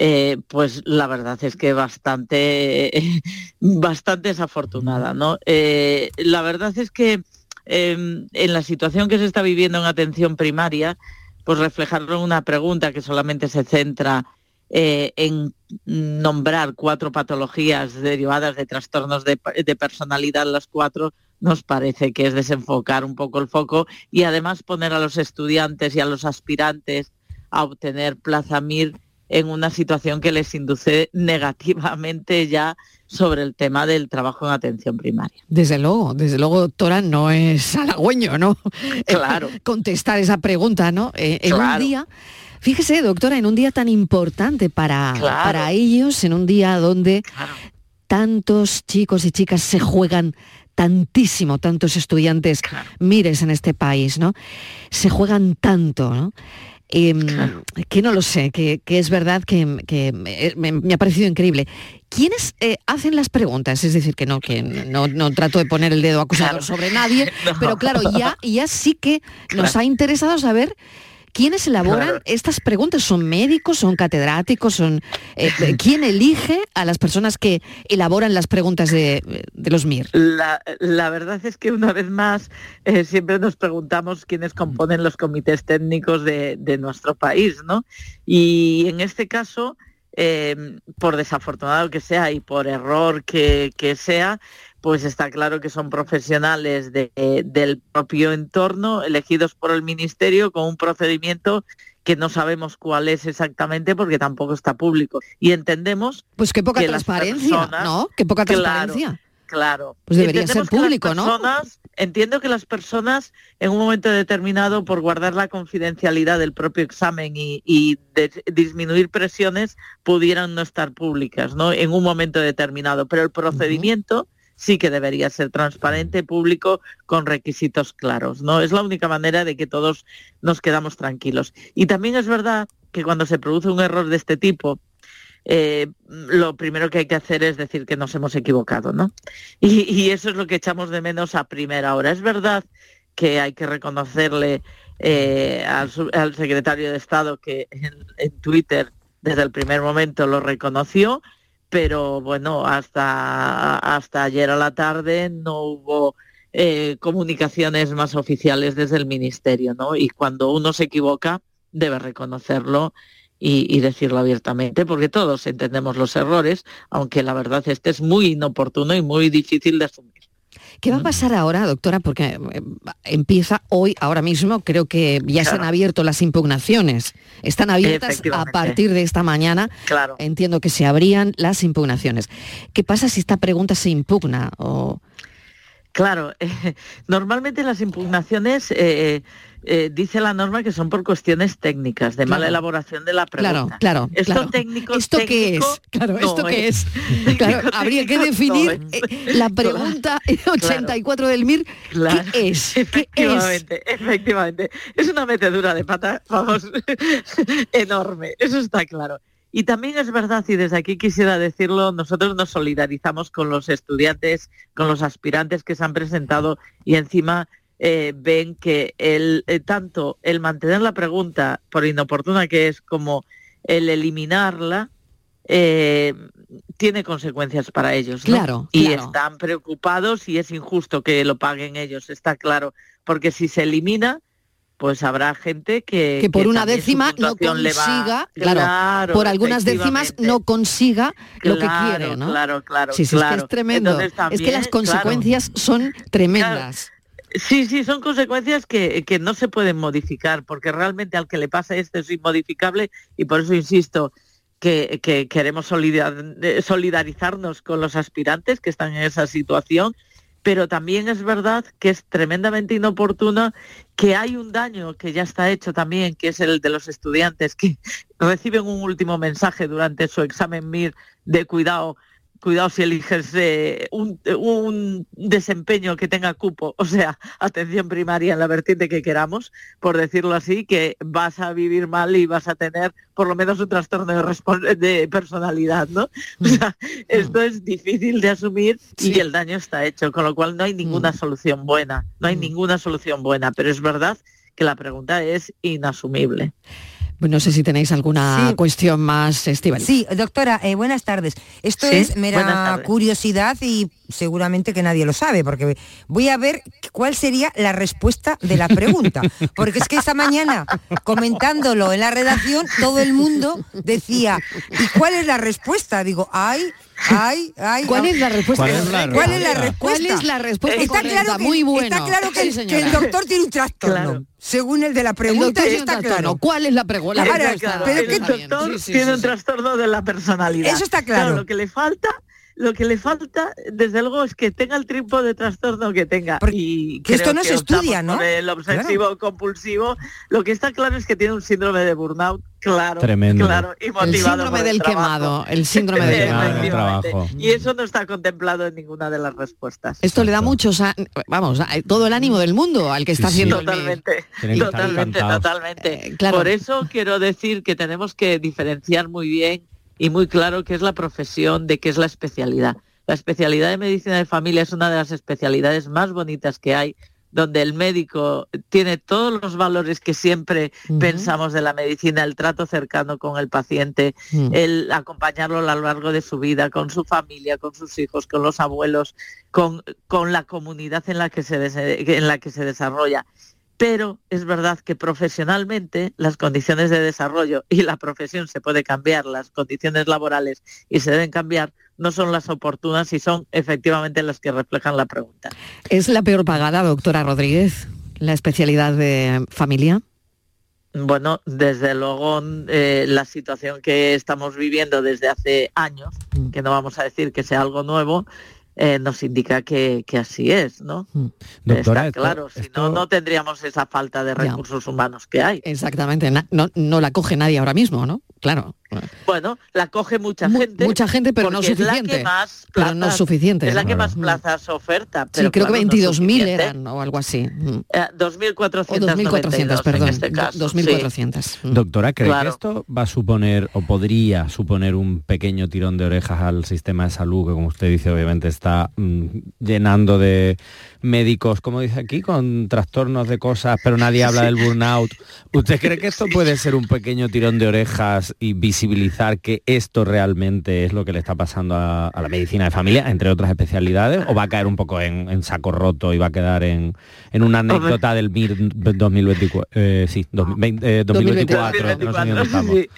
Eh, pues la verdad es que bastante, bastante desafortunada, ¿no? Eh, la verdad es que eh, en la situación que se está viviendo en atención primaria, pues reflejarlo en una pregunta que solamente se centra eh, en nombrar cuatro patologías derivadas de trastornos de, de, personalidad, las cuatro, nos parece que es desenfocar un poco el foco y además poner a los estudiantes y a los aspirantes a obtener plaza MIR en una situación que les induce negativamente ya sobre el tema del trabajo en atención primaria. Desde luego, desde luego, doctora, no es halagüeño, ¿no? Claro. Contestar esa pregunta, ¿no? Eh, en un día Fíjese, doctora, en un día tan importante para, claro. para ellos, en un día donde claro. tantos chicos y chicas se juegan tantísimo, tantos estudiantes, claro. mires en este país, ¿no? Se juegan tanto, ¿no? Eh, que no lo sé, que, que es verdad que, que me, me, ha parecido increíble. ¿Quiénes eh, hacen las preguntas? Es decir, que no, que no, no trato de poner el dedo acusador sobre nadie, no. pero claro, ya, ya sí que nos ha interesado saber ¿Quiénes elaboran claro. estas preguntas? ¿Son médicos? ¿Son catedráticos? ¿Son, eh, ¿Quién elige a las personas que elaboran las preguntas de, de los MIR? La, la, verdad es que una vez más eh, siempre nos preguntamos quiénes componen los comités técnicos de, de nuestro país, ¿no? Y en este caso, eh, por desafortunado que sea y por error que, que sea, pues está claro que son profesionales de, del propio entorno, elegidos por el Ministerio con un procedimiento que no sabemos cuál es exactamente porque tampoco está público. Y entendemos... Pues qué poca que transparencia, personas, ¿no? Qué poca transparencia. Claro. Pues debería ser público, personas, ¿no? Entiendo que las personas en un momento determinado, por guardar la confidencialidad del propio examen y, y de, disminuir presiones, pudieran no estar públicas, ¿no? En un momento determinado. Pero el procedimiento... Uh -huh sí que debería ser transparente, público, con requisitos claros. ¿no? Es la única manera de que todos nos quedamos tranquilos. Y también es verdad que cuando se produce un error de este tipo, eh, lo primero que hay que hacer es decir que nos hemos equivocado, ¿no? Y, eso es lo que echamos de menos a primera hora. Es verdad que hay que reconocerle eh, al, secretario de Estado que en, Twitter desde el primer momento lo reconoció, pero bueno, hasta, hasta ayer a la tarde no hubo eh, comunicaciones más oficiales desde el Ministerio, ¿no? Y cuando uno se equivoca, debe reconocerlo y, decirlo abiertamente, porque todos entendemos los errores, aunque la verdad este es muy inoportuno y muy difícil de asumir. ¿Qué va a pasar ahora, doctora? Porque eh, empieza hoy, ahora mismo, creo que ya se han abierto las impugnaciones. Están abiertas a partir de esta mañana. Claro. Entiendo que se abrían las impugnaciones. ¿Qué pasa si esta pregunta se impugna? O... Claro, normalmente las impugnaciones eh, eh, dice la norma que son por cuestiones técnicas, de mala elaboración de la pregunta. Claro, claro. Esto técnico, ¿Esto qué es? Claro, ¿esto qué es? habría que definir eh, la pregunta 84 del MIR, ¿qué es? efectivamente, efectivamente. Es una metedura de pata, vamos, enorme, eso está claro. Y también es verdad, y desde aquí quisiera decirlo, nosotros nos solidarizamos con los estudiantes, con los aspirantes que se han presentado y encima eh, ven que el, eh, tanto el mantener la pregunta, por inoportuna que es, como el eliminarla, eh, tiene consecuencias para ellos. Claro, y están preocupados y es injusto que lo paguen ellos, está claro. Porque si se elimina, pues habrá gente que, que por una décima no consiga, claro, por algunas décimas no consiga lo que quiere, ¿no? Claro, claro, sí, claro. Es, que es tremendo. es que las consecuencias son tremendas. Sí, sí, son consecuencias que, que, no se pueden modificar, porque realmente al que le pasa esto es inmodificable y por eso insisto que, que queremos solidarizarnos con los aspirantes que están en esa situación pero también es verdad que es tremendamente inoportuno que hay un daño que ya está hecho también, que es el de los estudiantes que reciben un último mensaje durante su examen MIR de cuidado, cuidado si eliges eh, un, desempeño que tenga cupo, o sea, atención primaria en la vertiente que queramos, por decirlo así, que vas a vivir mal y vas a tener por lo menos un trastorno de, de personalidad, ¿no? O sea, esto es difícil de asumir y el daño está hecho, con lo cual no hay ninguna mm. solución buena, no hay mm. ninguna solución buena, pero es verdad que la pregunta es inasumible. No sé si tenéis alguna cuestión más, Estival. Sí, doctora, eh, buenas tardes. Esto es mera curiosidad y seguramente que nadie lo sabe, porque voy a ver cuál sería la respuesta de la pregunta. Porque es que esta mañana, comentándolo en la redacción, todo el mundo decía, ¿y cuál es la respuesta? Digo, ay, ay, ay. ¿Cuál es la respuesta? ¿Cuál es la, respuesta? ¿Cuál es la respuesta? Está claro que, Muy bueno. Está claro que, el doctor tiene un trastorno. Según el de la pregunta, está claro. ¿Cuál es la pregunta? Pero el doctor tiene un trastorno de la personalidad. Eso está claro. Lo que le falta lo que le falta, desde luego, es que tenga el tipo de trastorno que tenga. y que esto no se estudia, ¿no? El obsesivo compulsivo. Lo que está claro es que tiene un síndrome de burnout claro, Tremendo. claro y motivado el síndrome del quemado, el síndrome del quemado. trabajo. Y eso no está contemplado en ninguna de las respuestas. Esto le da mucho, vamos, todo el ánimo del mundo al que está haciendo totalmente, totalmente, totalmente. Eh, Por eso quiero decir que tenemos que diferenciar muy bien y muy claro qué es la profesión, de qué es la especialidad. La especialidad de medicina de familia es una de las especialidades más bonitas que hay, donde el médico tiene todos los valores que siempre pensamos de la medicina, el trato cercano con el paciente, el acompañarlo a lo largo de su vida, con su familia, con sus hijos, con los abuelos, con, con la comunidad en la que se, en la que se desarrolla pero es verdad que profesionalmente las condiciones de desarrollo y la profesión se puede cambiar, las condiciones laborales y se deben cambiar, no son las oportunas y son efectivamente las que reflejan la pregunta. ¿Es la peor pagada, doctora Rodríguez, la especialidad de familia? Bueno, desde luego eh, la situación que estamos viviendo desde hace años, mm. que no vamos a decir que sea algo nuevo, eh, nos indica que, así es, ¿no? Mm. Doctora, claro, si no, no tendríamos esa falta de recursos humanos que hay. Exactamente, no, no la coge nadie ahora mismo, ¿no? claro. Bueno, la coge mucha gente. Mucha gente, pero no porque es la suficiente. que más pero no plazas- suficiente. Es la que más plazas oferta. Sí, Pero creo que claro, no 22.000 suficiente. eran o algo así. Mm. Eh, O 2.492 2.400, perdón. en este caso. 2.400. Mm. Doctora, ¿cree Claro. que esto va a suponer o podría suponer un pequeño tirón de orejas al sistema de salud que, como usted dice, obviamente está mm, llenando de médicos, como dice aquí, con trastornos de cosas, pero nadie habla del burnout? ¿Usted cree que esto puede ser un pequeño tirón de orejas y visibilizar que esto realmente es lo que le está pasando a, a la medicina de familia, entre otras especialidades, o va a caer un poco en, en saco roto y va a quedar en, en una anécdota del MIR 2024? eh, sí, 2020, eh, 2024, no sé ni dónde estamos. Sí.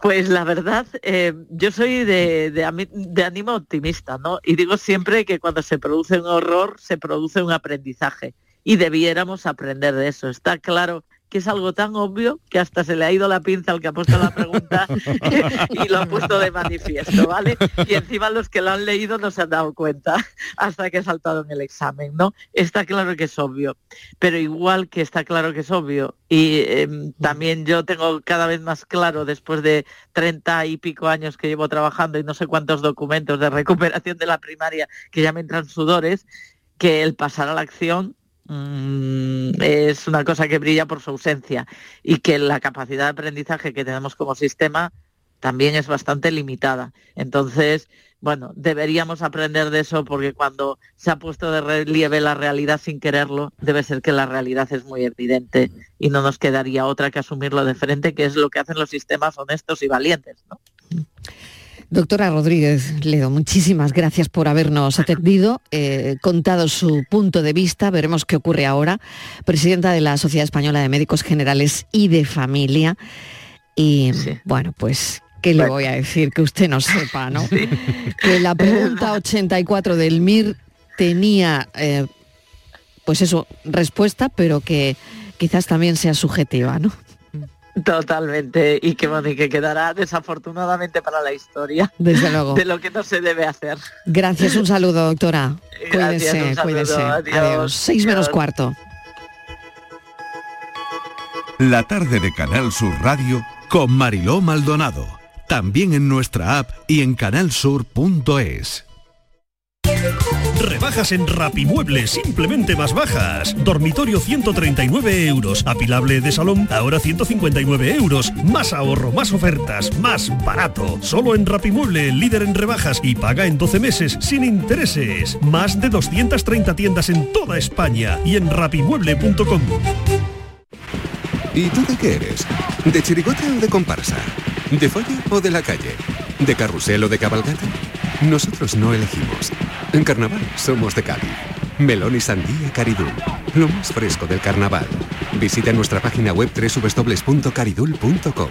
Pues la verdad, eh, yo soy de, de, de ánimo optimista, ¿no? Y digo siempre que cuando se produce un horror, se produce un aprendizaje. Y debiéramos aprender de eso. Está claro que es algo tan obvio que hasta se le ha ido la pinza al que ha puesto la pregunta y lo ha puesto de manifiesto, ¿vale? Y encima los que lo han leído no se han dado cuenta hasta que ha saltado en el examen, ¿no? Está claro que es obvio, pero igual que está claro que es obvio y em, también yo tengo cada vez más claro después de 30 y pico años que llevo trabajando y no sé cuántos documentos de recuperación de la primaria que ya me entran sudores, que el pasar a la acción mm, es una cosa que brilla por su ausencia y que la capacidad de aprendizaje que tenemos como sistema también es bastante limitada. Entonces, bueno, deberíamos aprender de eso porque cuando se ha puesto de relieve la realidad sin quererlo, debe ser que la realidad es muy evidente y no nos quedaría otra que asumirlo de frente, que es lo que hacen los sistemas honestos y valientes. ¿no? Doctora Rodríguez Ledo, muchísimas gracias por habernos atendido, eh, contado su punto de vista, veremos qué ocurre ahora. Presidenta de la Sociedad Española de Médicos Generales y de Familia. Y bueno, pues, ¿qué le voy a decir? Que usted no sepa, ¿no? Que la pregunta 84 del MIR tenía, eh, pues eso, respuesta, pero que quizás también sea subjetiva, ¿no? Totalmente, y que, bueno, y que quedará desafortunadamente para la historia Desde luego. de lo que no se debe hacer. Gracias, un saludo, doctora. Gracias, Cuídese, un saludo, cuídese. adiós, Seis menos adiós. cuarto. La tarde de Canal Sur Radio Con Mariló Maldonado. También en nuestra app y en canalsur.es. Rebajas en Rapimueble, simplemente más bajas. Dormitorio 139 euros. Apilable de salón, ahora 159 euros. Más ahorro, más ofertas, más barato. Solo en Rapimueble, líder en rebajas y paga en 12 meses sin intereses. Más de 230 tiendas en toda España y en rapimueble.com. ¿Y tú de qué eres? ¿De chirigota o de comparsa? ¿De folla o de la calle? ¿De carrusel o de cabalgata? Nosotros no elegimos. En carnaval somos de Cádiz. Melón y sandía Caridul. Lo más fresco del carnaval. Visita nuestra página web www.caridul.com.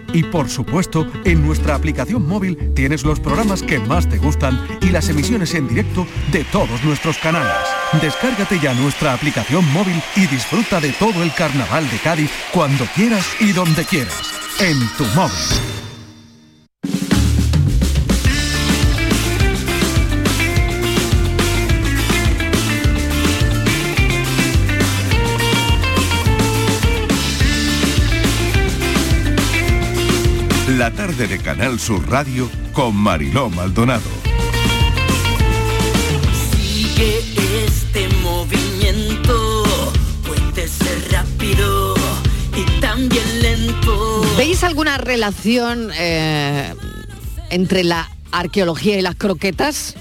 Y por supuesto, en nuestra aplicación móvil tienes los programas que más te gustan y las emisiones en directo de todos nuestros canales. Descárgate ya nuestra aplicación móvil y disfruta de todo el Carnaval de Cádiz cuando quieras y donde quieras. En tu móvil. Tarde de Canal Sur Radio con Mariló Maldonado. Sigue este movimiento, puede ser rápido y también lento. ¿Veis alguna relación eh, entre la arqueología y las croquetas?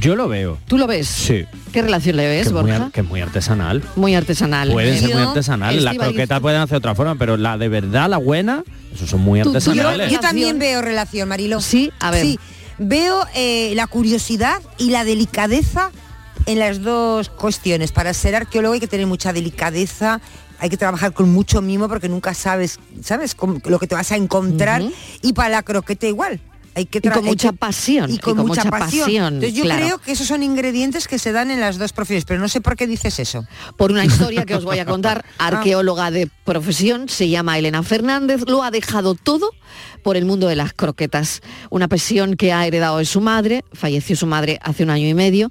Yo lo veo. ¿Tú lo ves? Sí. ¿Qué relación le ves, que, muy, que es muy artesanal. Muy artesanal. Pueden ser muy artesanales. Las croquetas pueden hacer de otra forma, pero la de verdad, la buena, eso son muy Tú- tú- Yo, artesanales. yo también veo relación, Marilo. Sí, a ver. Sí, veo eh, la curiosidad y la delicadeza en las dos cuestiones. Para ser arqueólogo hay que tener mucha delicadeza, hay que trabajar con mucho mimo porque nunca sabes, ¿sabes? Con lo que te vas a encontrar. Y para la croqueta igual. Hay que Y con mucha que- pasión, Y con, mucha, pasión. Entonces yo claro. creo que esos son ingredientes que se dan en las dos profesiones, pero no sé por qué dices eso. Por una historia que os voy a contar, arqueóloga de profesión, se llama Elena Fernández, lo ha dejado todo por el mundo de las croquetas. Una pasión que ha heredado de su madre, falleció su madre hace un año y medio,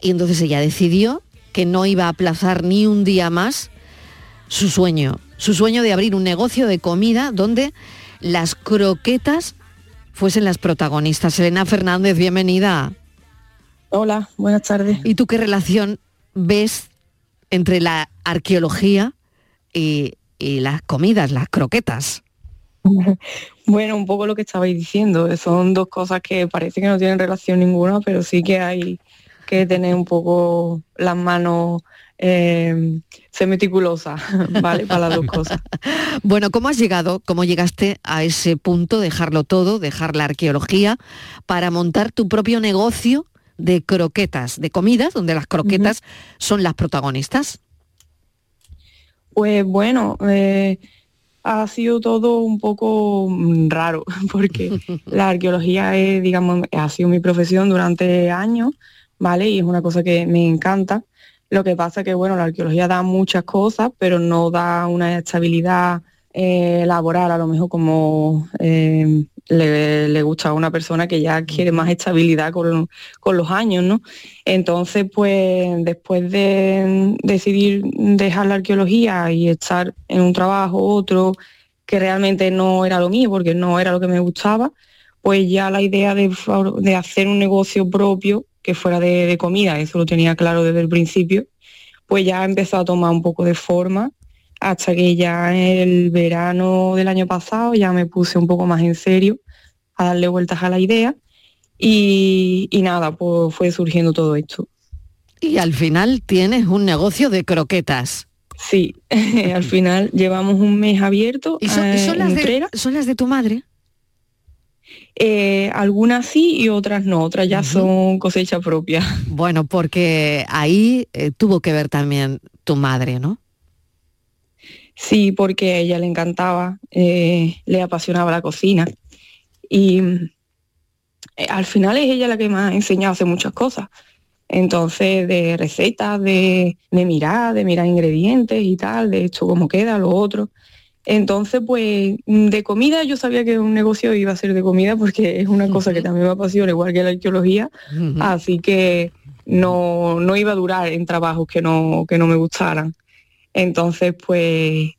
y entonces ella decidió que no iba a aplazar ni un día más su sueño, su sueño de abrir un negocio de comida donde las croquetas fuesen las protagonistas. Elena Fernández, bienvenida. Hola, buenas tardes. ¿Y tú qué relación ves entre la arqueología y, y las comidas, las croquetas? Bueno, un poco lo que estabais diciendo, son dos cosas que parece que no tienen relación ninguna, pero sí que hay que tener un poco las manos eh, ser meticulosa, ¿vale? Para las dos cosas. Bueno, ¿cómo has llegado, cómo llegaste a ese punto, dejarlo todo, dejar la arqueología, para montar tu propio negocio de croquetas, de comidas, donde las croquetas son las protagonistas? Pues bueno, eh, ha sido todo un poco mm, raro, porque la arqueología es, digamos, ha sido mi profesión durante años, ¿vale? Y es una cosa que me encanta. Lo que pasa que, bueno, la arqueología da muchas cosas, pero no da una estabilidad eh, laboral, a lo mejor como eh, le, le gusta a una persona que ya quiere más estabilidad con, con los años, ¿no? Entonces, pues después de decidir dejar la arqueología y estar en un trabajo, otro, que realmente no era lo mío, porque no era lo que me gustaba, pues ya la idea de, de hacer un negocio propio que fuera de, de comida, eso lo tenía claro desde el principio, pues ya empezó a tomar un poco de forma hasta que ya el verano del año pasado ya me puse un poco más en serio a darle vueltas a la idea y, y nada, pues fue surgiendo todo esto. Y al final tienes un negocio de croquetas. Sí, al final llevamos un mes abierto. ¿Y son, eh, las en de, son las de tu madre? Eh, algunas sí y otras no, otras ya son cosecha propia. Bueno, porque ahí eh, tuvo que ver también tu madre, ¿no? Sí, porque a ella le encantaba, eh, le apasionaba la cocina y al final es ella la que me ha enseñado a hacer muchas cosas. Entonces, de recetas, de, de mirar, de mirar ingredientes y tal, de esto cómo queda, lo otro. Entonces, pues mm, de comida yo sabía que un negocio iba a ser de comida porque es una cosa que también me apasiona, igual que la arqueología, así que no, no iba a durar en trabajos que no, que no me gustaran. Entonces, pues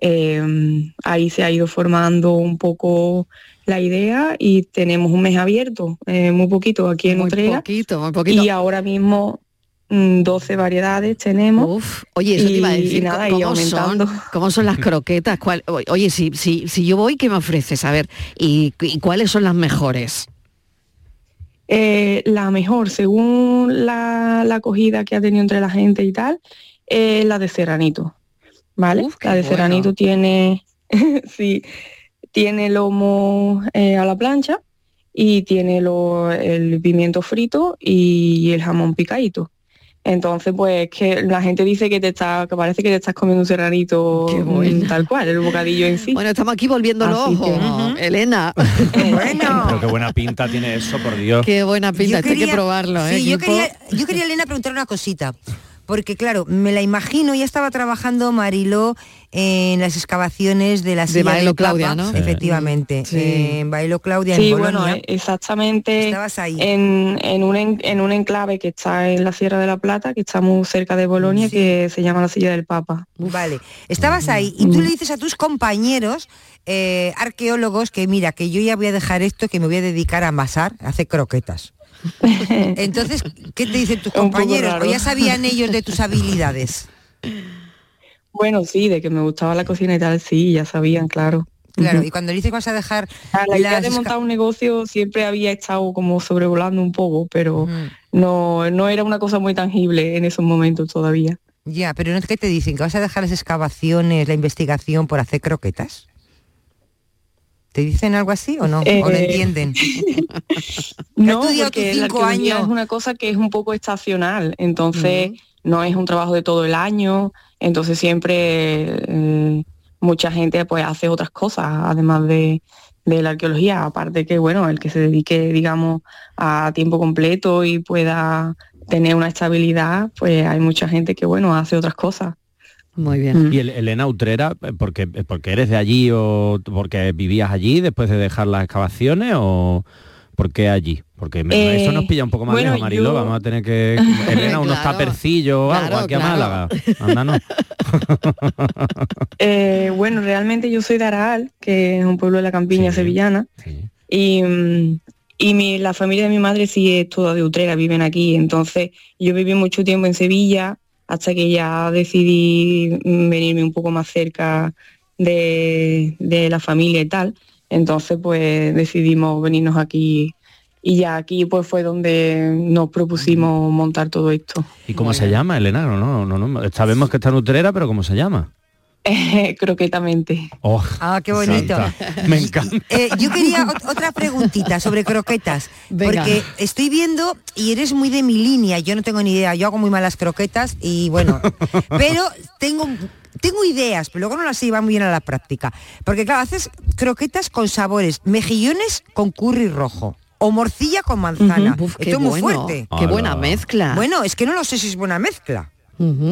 eh, ahí se ha ido formando un poco la idea y tenemos un mes abierto, eh, muy poquito aquí en Muy Utrera. poquito, muy poquito. Y ahora mismo 12 variedades tenemos. Oye, eso te iba a decir, y nada, y ¿cómo, aumentando. son, ¿cómo son las croquetas? ¿Cuál- oye, si, si, si yo voy, ¿qué me ofreces? A ver, ¿y, y cuáles son las mejores? Eh, la mejor, según la, la acogida que ha tenido entre la gente y tal, es la de Serranito. ¿Vale? la de bueno. Serranito tiene, sí, tiene lomo eh, a la plancha y tiene lo- el pimiento frito y el jamón picadito. Entonces, pues que la gente dice que te está, que parece que te estás comiendo un serranito mm, tal cual, el bocadillo en sí. Bueno, estamos aquí volviendo los ojos, que- Elena. Pero qué buena pinta tiene eso, por Dios. Qué buena pinta, Yo hay que probarlo, ¿eh? sí, yo quería, yo quería, Elena, preguntar una cosita. Porque claro, me la imagino, ya estaba trabajando Mariló en las excavaciones de la De silla Bailo del Papa, Claudia, ¿no? Sí. Efectivamente, Sí. en Bailo Claudia Sí, en bueno, Bolonia. eh, exactamente Estabas ahí. En, en, un, en, en un enclave que está en la Sierra de la Plata, que está muy cerca de Bolonia, que se llama la Silla del Papa. Vale, estabas ahí y tú le dices a tus compañeros eh, arqueólogos que mira, que yo ya voy a dejar esto, que me voy a dedicar a amasar, a hacer croquetas. Entonces, ¿qué te dicen tus compañeros? ¿O ya sabían ellos de tus habilidades? Bueno, sí, de que me gustaba la cocina y tal, sí, ya sabían, claro. Claro, y cuando dices que vas a dejar Ah, La idea las de montar un negocio siempre había estado como sobrevolando un poco, pero no, no era una cosa muy tangible en esos momentos todavía. Ya, pero no es que te dicen que vas a dejar las excavaciones, la investigación por hacer croquetas. ¿Te dicen algo así o no? ¿O no Eh, entienden? No, porque la cinco arqueología años. es una cosa que es un poco estacional, entonces no es un trabajo de todo el año, entonces siempre eh, mucha gente pues hace otras cosas además de, de la arqueología, aparte que bueno, el que se dedique digamos a tiempo completo y pueda tener una estabilidad, pues hay mucha gente que bueno hace otras cosas. Muy bien. Y el- Elena Utrera, eh, porque, porque eres de allí o porque vivías allí después de dejar las excavaciones o por qué allí? Porque me- Eh, eso nos pilla un poco más bueno, lejos, Mariló. yo- Vamos a tener que... Elena, unos Claro, tapercillos o algo claro, aquí a claro. Málaga. Ándanos. Eh, bueno, realmente yo soy de Araal, que es un pueblo de la campiña sevillana. Y, mm, y mi, la familia de mi madre sí es toda de Utrera, viven aquí. Entonces yo viví mucho tiempo en Sevilla hasta que ya decidí mm, venirme un poco más cerca de, de la familia y tal. Entonces pues decidimos venirnos aquí y ya aquí pues fue donde nos propusimos montar todo esto. ¿Y cómo se llama, Elena? No, no, no, no. Sabemos que está en Utrera, pero ¿cómo se llama? Croquetamente. Oh, Ah, qué bonito. santa. Me encanta. Eh, yo quería ot- otra preguntita sobre croquetas, Venga. porque estoy viendo y eres muy de mi línea, yo no tengo ni idea, yo hago muy malas croquetas y bueno, pero tengo tengo ideas, pero luego no las lleva muy bien a la práctica, porque claro, haces croquetas con sabores, mejillones con curry rojo. O morcilla con manzana. Uf, qué Esto es muy bueno, fuerte. qué buena mezcla. Bueno, es que no lo sé si es buena mezcla.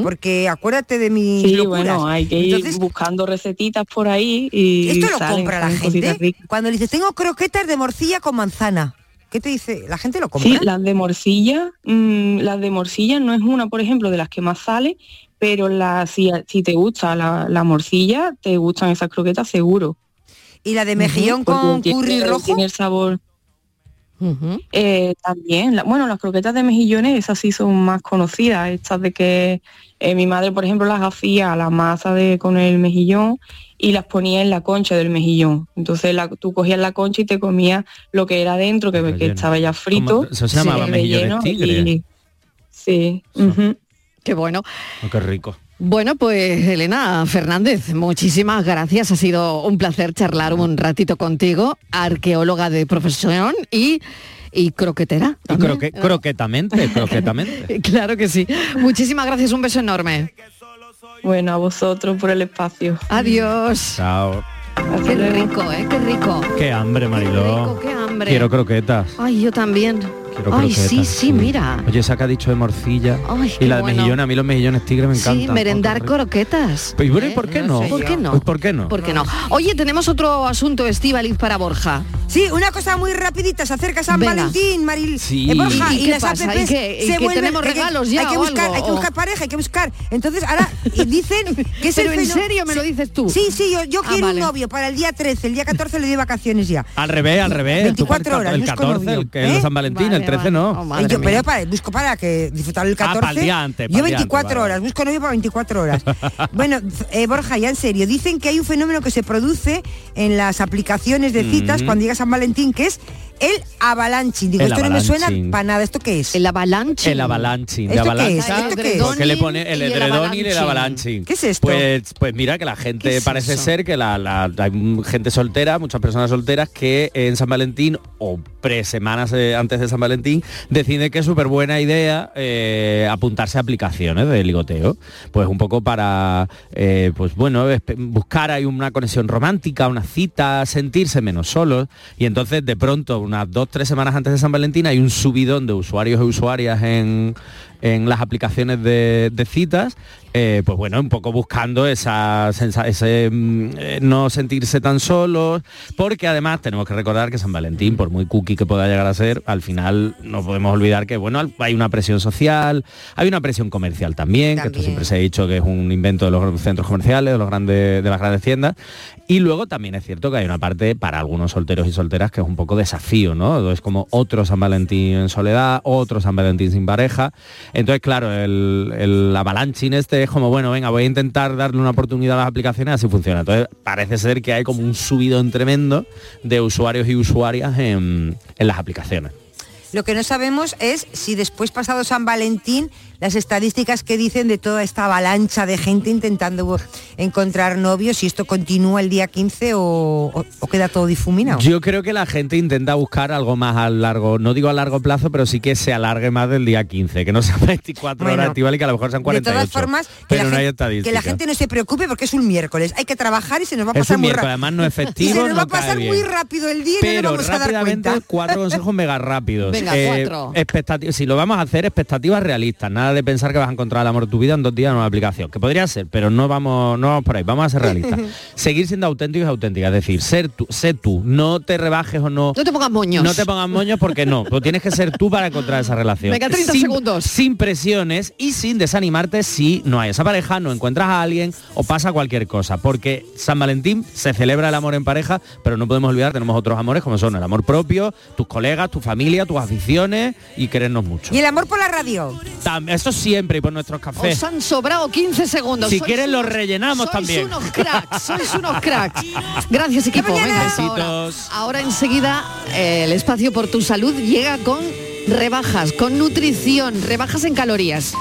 Porque acuérdate de mis Sí, locuras. bueno, hay que ir Entonces, buscando recetitas por ahí y esto lo salen- compra la gente. ricas. Cuando le dices, tengo croquetas de morcilla con manzana. ¿Qué te dice? ¿La gente lo compra? Sí, las de morcilla, mm, las de morcilla no es una, por ejemplo, de las que más sale, pero la, si, si te gusta la, la morcilla, te gustan esas croquetas seguro. ¿Y la de mejillón con tiene- curry rojo? Tiene el sabor. Eh, también, la- bueno, las croquetas de mejillones, esas sí son más conocidas, estas de que eh, mi madre, por ejemplo, las hacía a la masa de con el mejillón y las ponía en la concha del mejillón. Entonces la- tú cogías la concha y te comías lo que era dentro, que, que estaba ya frito. Se llamaba el mejillones tigre. y- Sí. Qué bueno. Oh, qué rico. Bueno, pues Elena Fernández, muchísimas gracias. Ha sido un placer charlar un ratito contigo, arqueóloga de profesión y, y croquetera. Y croque- croquetamente, croquetamente. Claro que sí. Muchísimas gracias, un beso enorme. Bueno, a vosotros por el espacio. Adiós. Chao. Qué rico, ¿eh? Qué rico. Qué hambre, Mariló. Qué hambre. Quiero croquetas. Ay, yo también. Quiero Ay, croquetas, sí, sí, mira. Oye, esa que ha dicho de morcilla. Ay, y la de bueno. mejillones, a mí los mejillones tigres me encantan. Sí, merendar croquetas. Pues, y bueno, ¿y por qué no? ¿Por qué no? Pues, ¿por qué no? ¿Por qué no? Oye, tenemos otro asunto, Estíbaliz, para Borja. Sí, una cosa muy rapidita, se acerca San Venga. Valentín, Maril. Sí. Eh, Borja, ¿Y- y y, qué las pasa? apps ¿Y qué- y se que vuelven... tenemos hay que- regalos ya Hay que o buscar, algo? hay que O- buscar pareja, hay que buscar. Entonces ahora y dicen que es Pero el en serio me lo dices tú. Sí, sí, yo, yo Ah, quiero vale. un novio para el día 13, el día 14 le doy vacaciones ya. Al revés, al revés. Tú 24 para horas, El busco 14, novio, el que es de ¿eh? San Valentín, Vale, el 13 vale. no. Eh, yo, pero para, busco para que disfrutar el 14. pa'l día antes, yo pa'l día 24 antes, vale. horas, busco novio para 24 horas. bueno, eh, Borja, ya en serio, dicen que hay un fenómeno que se produce en las aplicaciones de citas Mm. cuando llega San Valentín, que es el avalanching. Digo, El esto no me suena avalanching. para nada. ¿Esto qué es? El avalanche. El avalanching, ¿Esto qué es? ¿Esto qué es? Porque le pone el edredón y el avalanching. avalanching. ¿Qué es esto? Pues, pues mira que la ¿Qué gente es parece eso? ser que la, la- hay gente soltera, muchas personas solteras que en San Valentín o pre semanas eh, antes de San Valentín decide que es súper buena idea eh, apuntarse a aplicaciones de ligoteo. Pues un poco para, eh, pues bueno, buscar ahí una conexión romántica, una cita, sentirse menos solos. Y entonces de pronto, unas dos, tres semanas antes de San Valentín, hay un subidón de usuarios y usuarias en, en las aplicaciones de, de citas, eh, pues bueno, un poco buscando esa ese mm, eh, no sentirse tan solos, porque además tenemos que recordar que San Valentín, por muy cookie que pueda llegar a ser, al final no podemos olvidar que bueno, hay una presión social, hay una presión comercial también, que esto siempre se ha dicho que es un invento de los centros comerciales, de los grandes, de las grandes tiendas. Y luego también es cierto que hay una parte para algunos solteros y solteras que es un poco desafío, ¿no? Es como otro San Valentín en soledad, otro San Valentín sin pareja. Entonces, claro, el, el avalanching este es como, bueno, venga, voy a intentar darle una oportunidad a las aplicaciones, así funciona. Entonces, parece ser que hay como un subidón tremendo de usuarios y usuarias en, en las aplicaciones. Lo que no sabemos es si después pasado San Valentín las estadísticas que dicen de toda esta avalancha de gente intentando encontrar novios, si esto continúa el día 15 o, o- o queda todo difuminado. Yo creo que la gente intenta buscar algo más a largo, no digo a largo plazo, pero sí que se alargue más del día 15, que no sean 24 Bueno, horas activas y que a lo mejor sean de 48. todas formas, que pero la, no hay gente, estadística. que la gente no se preocupe porque es un miércoles. Hay que trabajar y se nos va a es pasar un muy rápido. además no es Y se nos va no a pasar cae muy bien. rápido el día y no Pero nos vamos a dar cuenta. cuatro consejos mega rápidos. Venga, cuatro. expectati- si lo vamos a hacer, expectativas realistas. Nada de pensar que vas a encontrar el amor de tu vida en dos días en una aplicación. Que podría ser, pero no vamos, no vamos por ahí. Vamos a ser realistas. Seguir siendo auténticos y auténticas. Es decir, ser tú, sé tú. No te rebajes o no. No te pongas moños. No te pongas moños porque no. Tú tienes que ser tú para encontrar esa relación. Venga, 30 sin, segundos. Sin presiones y sin desanimarte si no hay esa pareja, no encuentras a alguien o pasa cualquier cosa. Porque San Valentín se celebra el amor en pareja, pero no podemos olvidar, tenemos otros amores como son el amor propio, tus colegas, tu familia, tus aficiones y querernos mucho. Y el amor por la radio. Tam- Eso siempre y por nuestros cafés. Os han sobrado 15 segundos. Si Sois quieres lo unos- rellenamos sois también. unos cracks, sois unos cracks. Gracias equipo. Venga. Ahora enseguida eh, el espacio por tu salud llega con rebajas, con nutrición, rebajas en calorías.